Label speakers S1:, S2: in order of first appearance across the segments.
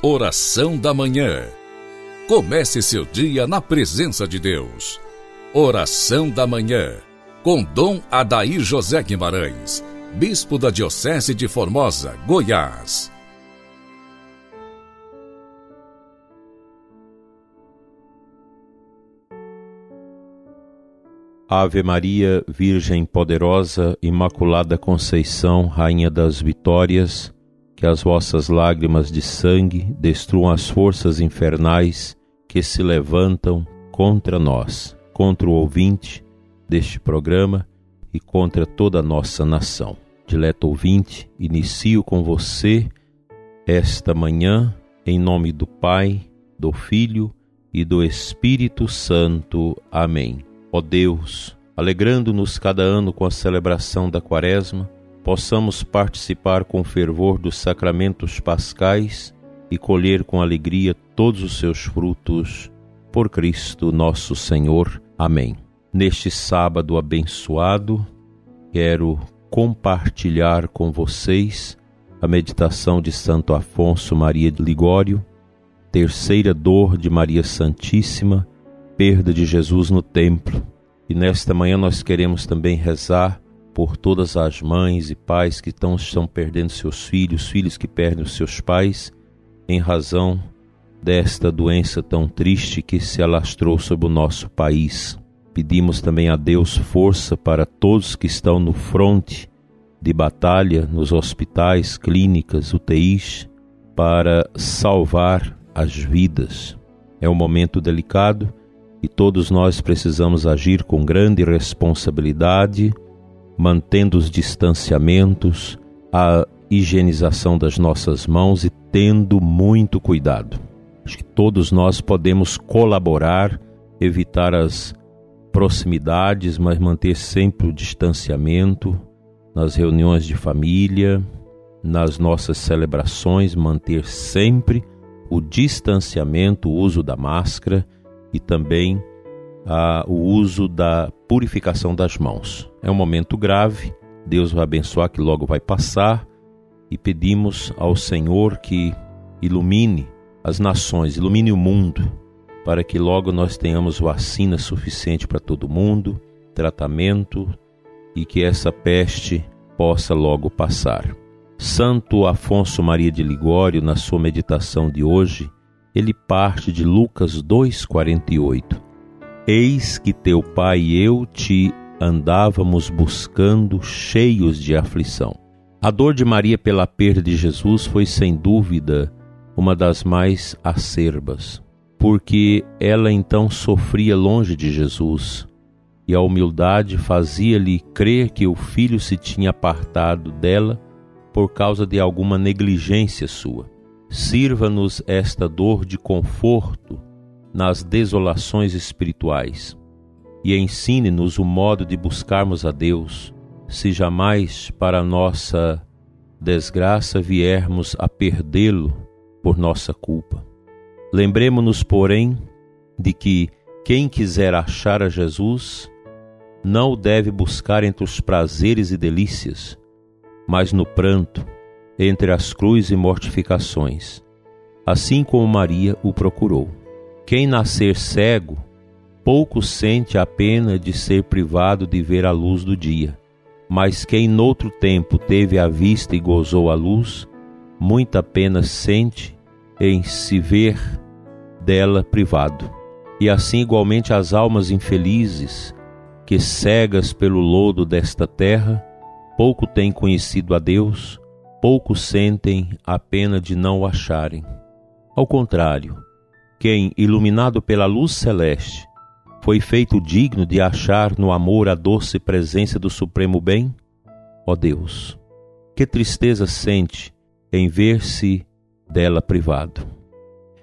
S1: Oração da Manhã. Comece seu dia na presença de Deus. Oração da Manhã. Com Dom Adair José Guimarães, Bispo da Diocese de Formosa, Goiás.
S2: Ave Maria, Virgem poderosa, Imaculada Conceição, Rainha das Vitórias, que as vossas lágrimas de sangue destruam as forças infernais que se levantam contra nós, contra o ouvinte deste programa e contra toda a nossa nação. Dileto ouvinte, inicio com você esta manhã em nome do Pai, do Filho e do Espírito Santo. Amém. Ó Deus, alegrando-nos cada ano com a celebração da Quaresma, possamos participar com fervor dos sacramentos pascais e colher com alegria todos os seus frutos. Por Cristo nosso Senhor. Amém. Neste sábado abençoado, quero compartilhar com vocês a meditação de Santo Afonso Maria de Ligório, terceira dor de Maria Santíssima, perda de Jesus no templo. E nesta manhã nós queremos também rezar por todas as mães e pais que estão, estão perdendo seus filhos, filhos que perdem os seus pais, em razão desta doença tão triste que se alastrou sobre o nosso país. Pedimos também a Deus força para todos que estão no fronte de batalha, nos hospitais, clínicas, UTIs, para salvar as vidas. É um momento delicado e todos nós precisamos agir com grande responsabilidade mantendo os distanciamentos, a higienização das nossas mãos e tendo muito cuidado. Acho que todos nós podemos colaborar, evitar as proximidades, mas manter sempre o distanciamento nas reuniões de família, nas nossas celebrações, manter sempre o distanciamento, o uso da máscara e também ah, o uso da purificação das mãos. É um momento grave, Deus vai abençoar que logo vai passar e pedimos ao Senhor que ilumine as nações, ilumine o mundo, para que logo nós tenhamos vacina suficiente para todo mundo, tratamento e que essa peste possa logo passar. Santo Afonso Maria de Ligório, na sua meditação de hoje, ele parte de Lucas 2,48 Eis que teu pai e eu te andávamos buscando cheios de aflição. A dor de Maria pela perda de Jesus foi sem dúvida uma das mais acerbas, porque ela então sofria longe de Jesus e a humildade fazia-lhe crer que o filho se tinha apartado dela por causa de alguma negligência sua. Sirva-nos esta dor de conforto nas desolações espirituais e ensine-nos o modo de buscarmos a Deus, se jamais para nossa desgraça viermos a perdê-lo por nossa culpa. Lembremos-nos, porém, de que quem quiser achar a Jesus não o deve buscar entre os prazeres e delícias, mas no pranto, entre as cruzes e mortificações, assim como Maria o procurou. Quem nascer cego, pouco sente a pena de ser privado de ver a luz do dia. Mas quem noutro tempo teve a vista e gozou a luz, muita pena sente em se ver dela privado. E assim igualmente as almas infelizes, que cegas pelo lodo desta terra, pouco têm conhecido a Deus, pouco sentem a pena de não o acharem. Ao contrário, quem, iluminado pela luz celeste, foi feito digno de achar no amor a doce presença do Supremo Bem? Ó Deus, que tristeza sente em ver-se dela privado.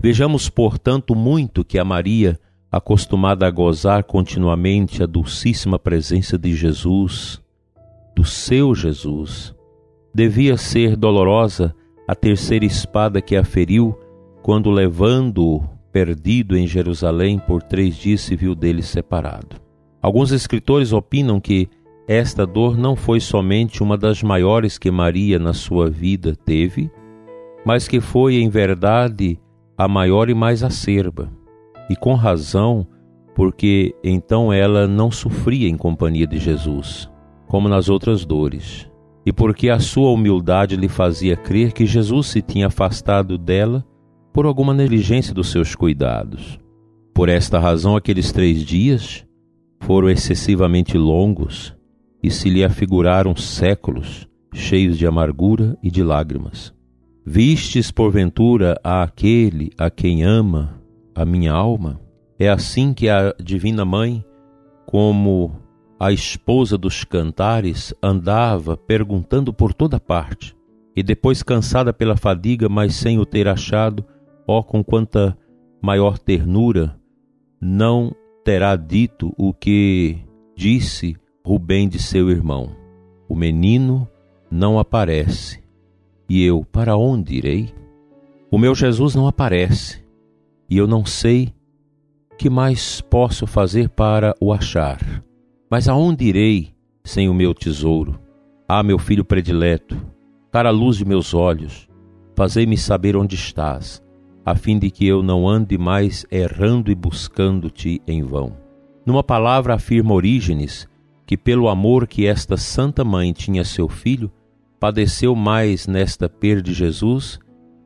S2: Vejamos, portanto, muito que a Maria, acostumada a gozar continuamente a dulcíssima presença de Jesus, do seu Jesus, devia ser dolorosa a terceira espada que a feriu quando, levando-o perdido em Jerusalém por três dias se viu dele separado. Alguns escritores opinam que esta dor não foi somente uma das maiores que Maria na sua vida teve, mas que foi, em verdade, a maior e mais acerba, e com razão, porque então ela não sofria em companhia de Jesus, como nas outras dores, e porque a sua humildade lhe fazia crer que Jesus se tinha afastado dela por alguma negligência dos seus cuidados. Por esta razão, aqueles três dias foram excessivamente longos e se lhe afiguraram séculos cheios de amargura e de lágrimas. Vistes, porventura, a aquele a quem ama a minha alma? É assim que a Divina Mãe, como a esposa dos cantares, andava perguntando por toda parte, e depois, cansada pela fadiga, mas sem o ter achado, ó, com quanta maior ternura, não terá dito o que disse Rubem de seu irmão: O menino não aparece. E eu, para onde irei? O meu Jesus não aparece, e eu não sei que mais posso fazer para o achar. Mas aonde irei sem o meu tesouro? Ah, meu filho predileto, cara luz de meus olhos, fazei-me saber onde estás a fim de que eu não ande mais errando e buscando-te em vão. Numa palavra, afirma Orígenes que, pelo amor que esta Santa Mãe tinha a seu filho, padeceu mais nesta perda de Jesus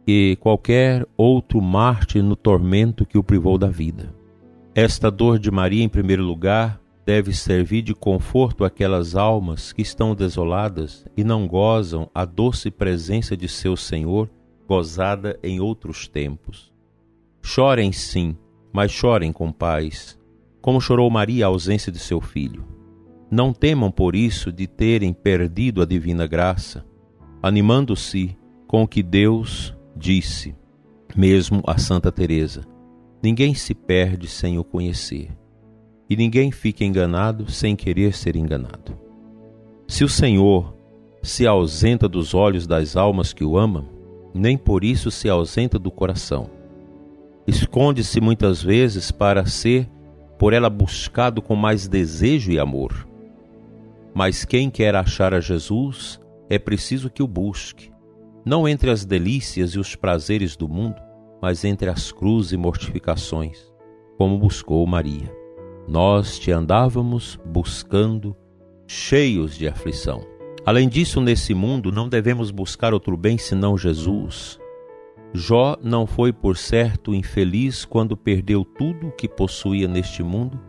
S2: que qualquer outro mártir no tormento que o privou da vida. Esta dor de Maria, em primeiro lugar, deve servir de conforto àquelas almas que estão desoladas e não gozam a doce presença de seu Senhor gozada em outros tempos. Chorem sim, mas chorem com paz, como chorou Maria a ausência de seu filho. Não temam por isso de terem perdido a divina graça, animando-se com o que Deus disse, mesmo a Santa Teresa: ninguém se perde sem o conhecer, e ninguém fica enganado sem querer ser enganado. Se o Senhor se ausenta dos olhos das almas que o amam, nem por isso se ausenta do coração. Esconde-se muitas vezes para ser por ela buscado com mais desejo e amor. Mas quem quer achar a Jesus é preciso que o busque, não entre as delícias e os prazeres do mundo, mas entre as cruzes e mortificações, como buscou Maria. Nós te andávamos buscando, cheios de aflição. Além disso, nesse mundo não devemos buscar outro bem senão Jesus. Jó não foi, por certo, infeliz quando perdeu tudo o que possuía neste mundo,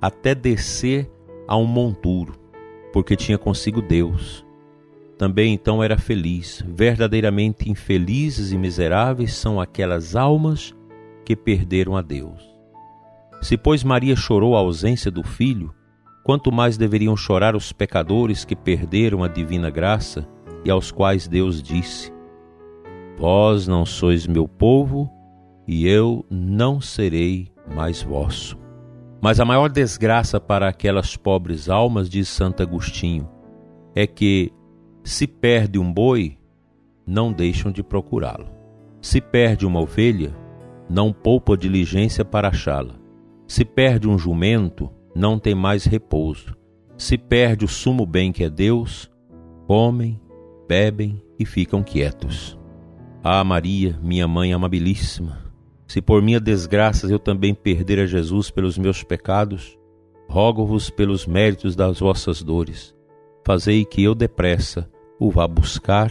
S2: até descer a um monturo, porque tinha consigo Deus. Também então era feliz. Verdadeiramente infelizes e miseráveis são aquelas almas que perderam a Deus. Se, pois, Maria chorou a ausência do filho, quanto mais deveriam chorar os pecadores que perderam a divina graça e aos quais Deus disse: Vós não sois meu povo, e eu não serei mais vosso. Mas a maior desgraça para aquelas pobres almas, diz Santo Agostinho, é que, se perde um boi, não deixam de procurá-lo. Se perde uma ovelha, não poupa diligência para achá-la. Se perde um jumento, não tem mais repouso. Se perde o sumo bem que é Deus, comem, bebem e ficam quietos. Ah, Maria, minha mãe amabilíssima, se por minha desgraça eu também perder a Jesus pelos meus pecados, rogo-vos pelos méritos das vossas dores, fazei que eu depressa o vá buscar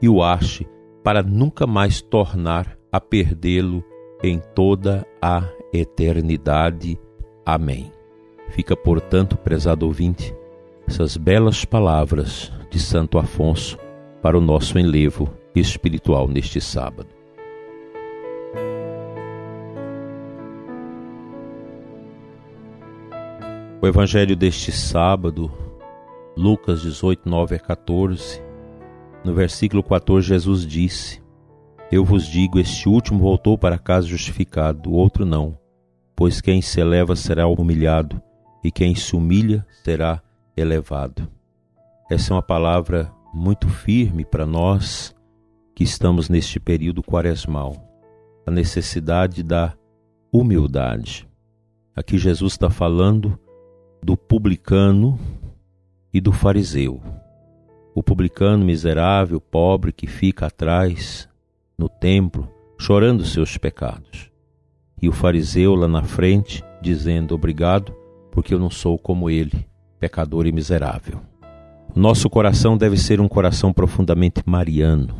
S2: e o ache, para nunca mais tornar a perdê-lo em toda a eternidade. Amém. Fica, portanto, prezado ouvinte, essas belas palavras de Santo Afonso para o nosso enlevo espiritual neste sábado. O Evangelho deste sábado, Lucas 18, 9 a 14, no versículo 14, Jesus disse: Eu vos digo, este último voltou para casa justificado, o outro não, pois quem se eleva será humilhado e quem se humilha será elevado. Essa é uma palavra muito firme para nós que estamos neste período quaresmal. A necessidade da humildade. Aqui Jesus está falando do publicano e do fariseu. O publicano miserável, pobre, que fica atrás no templo, chorando seus pecados. E o fariseu lá na frente, dizendo: Obrigado, porque eu não sou como ele, pecador e miserável. Nosso coração deve ser um coração profundamente mariano.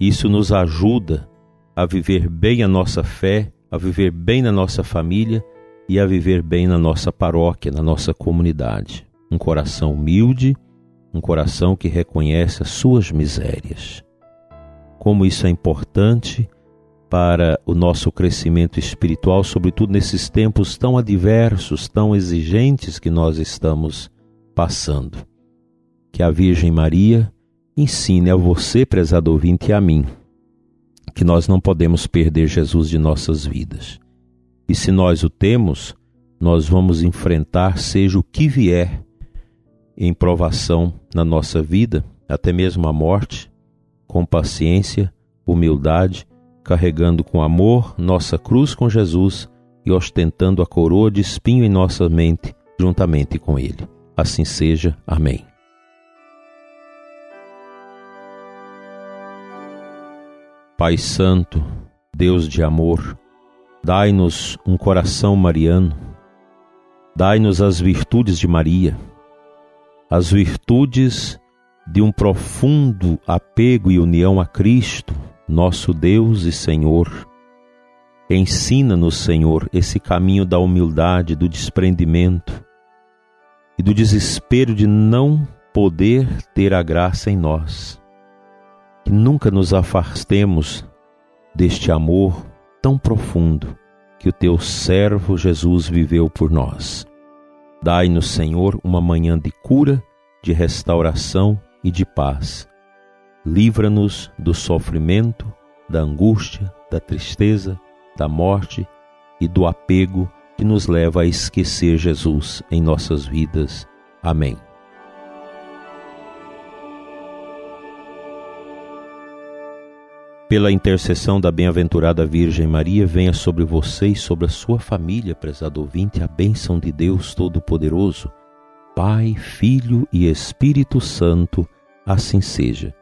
S2: Isso nos ajuda a viver bem a nossa fé, a viver bem na nossa família e a viver bem na nossa paróquia, na nossa comunidade. Um coração humilde, um coração que reconhece as suas misérias. Como isso é importante para o nosso crescimento espiritual, sobretudo nesses tempos tão adversos, tão exigentes que nós estamos passando. Que a Virgem Maria ensine a você, prezado ouvinte, e a mim, que nós não podemos perder Jesus de nossas vidas. E se nós o temos, nós vamos enfrentar, seja o que vier, em provação na nossa vida, até mesmo a morte, com paciência, humildade, carregando com amor nossa cruz com Jesus e ostentando a coroa de espinho em nossa mente, juntamente com Ele. Assim seja. Amém. Pai Santo, Deus de amor, dai-nos um coração mariano, dai-nos as virtudes de Maria, as virtudes de um profundo apego e união a Cristo, nosso Deus e Senhor. Ensina-nos, Senhor, esse caminho da humildade, do desprendimento e do desespero de não poder ter a graça em nós que nunca nos afastemos deste amor tão profundo que o teu servo Jesus viveu por nós. Dai-nos, Senhor, uma manhã de cura, de restauração e de paz. Livra-nos do sofrimento, da angústia, da tristeza, da morte e do apego que nos leva a esquecer Jesus em nossas vidas. Amém. Pela intercessão da bem-aventurada Virgem Maria, venha sobre você e sobre a sua família, prezado ouvinte, a bênção de Deus Todo-Poderoso, Pai, Filho e Espírito Santo, assim seja.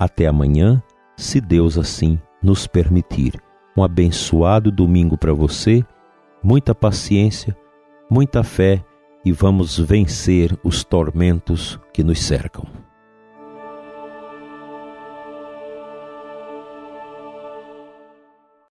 S2: Até amanhã, se Deus assim nos permitir. Um abençoado domingo para você, muita paciência, muita fé e vamos vencer os tormentos que nos cercam.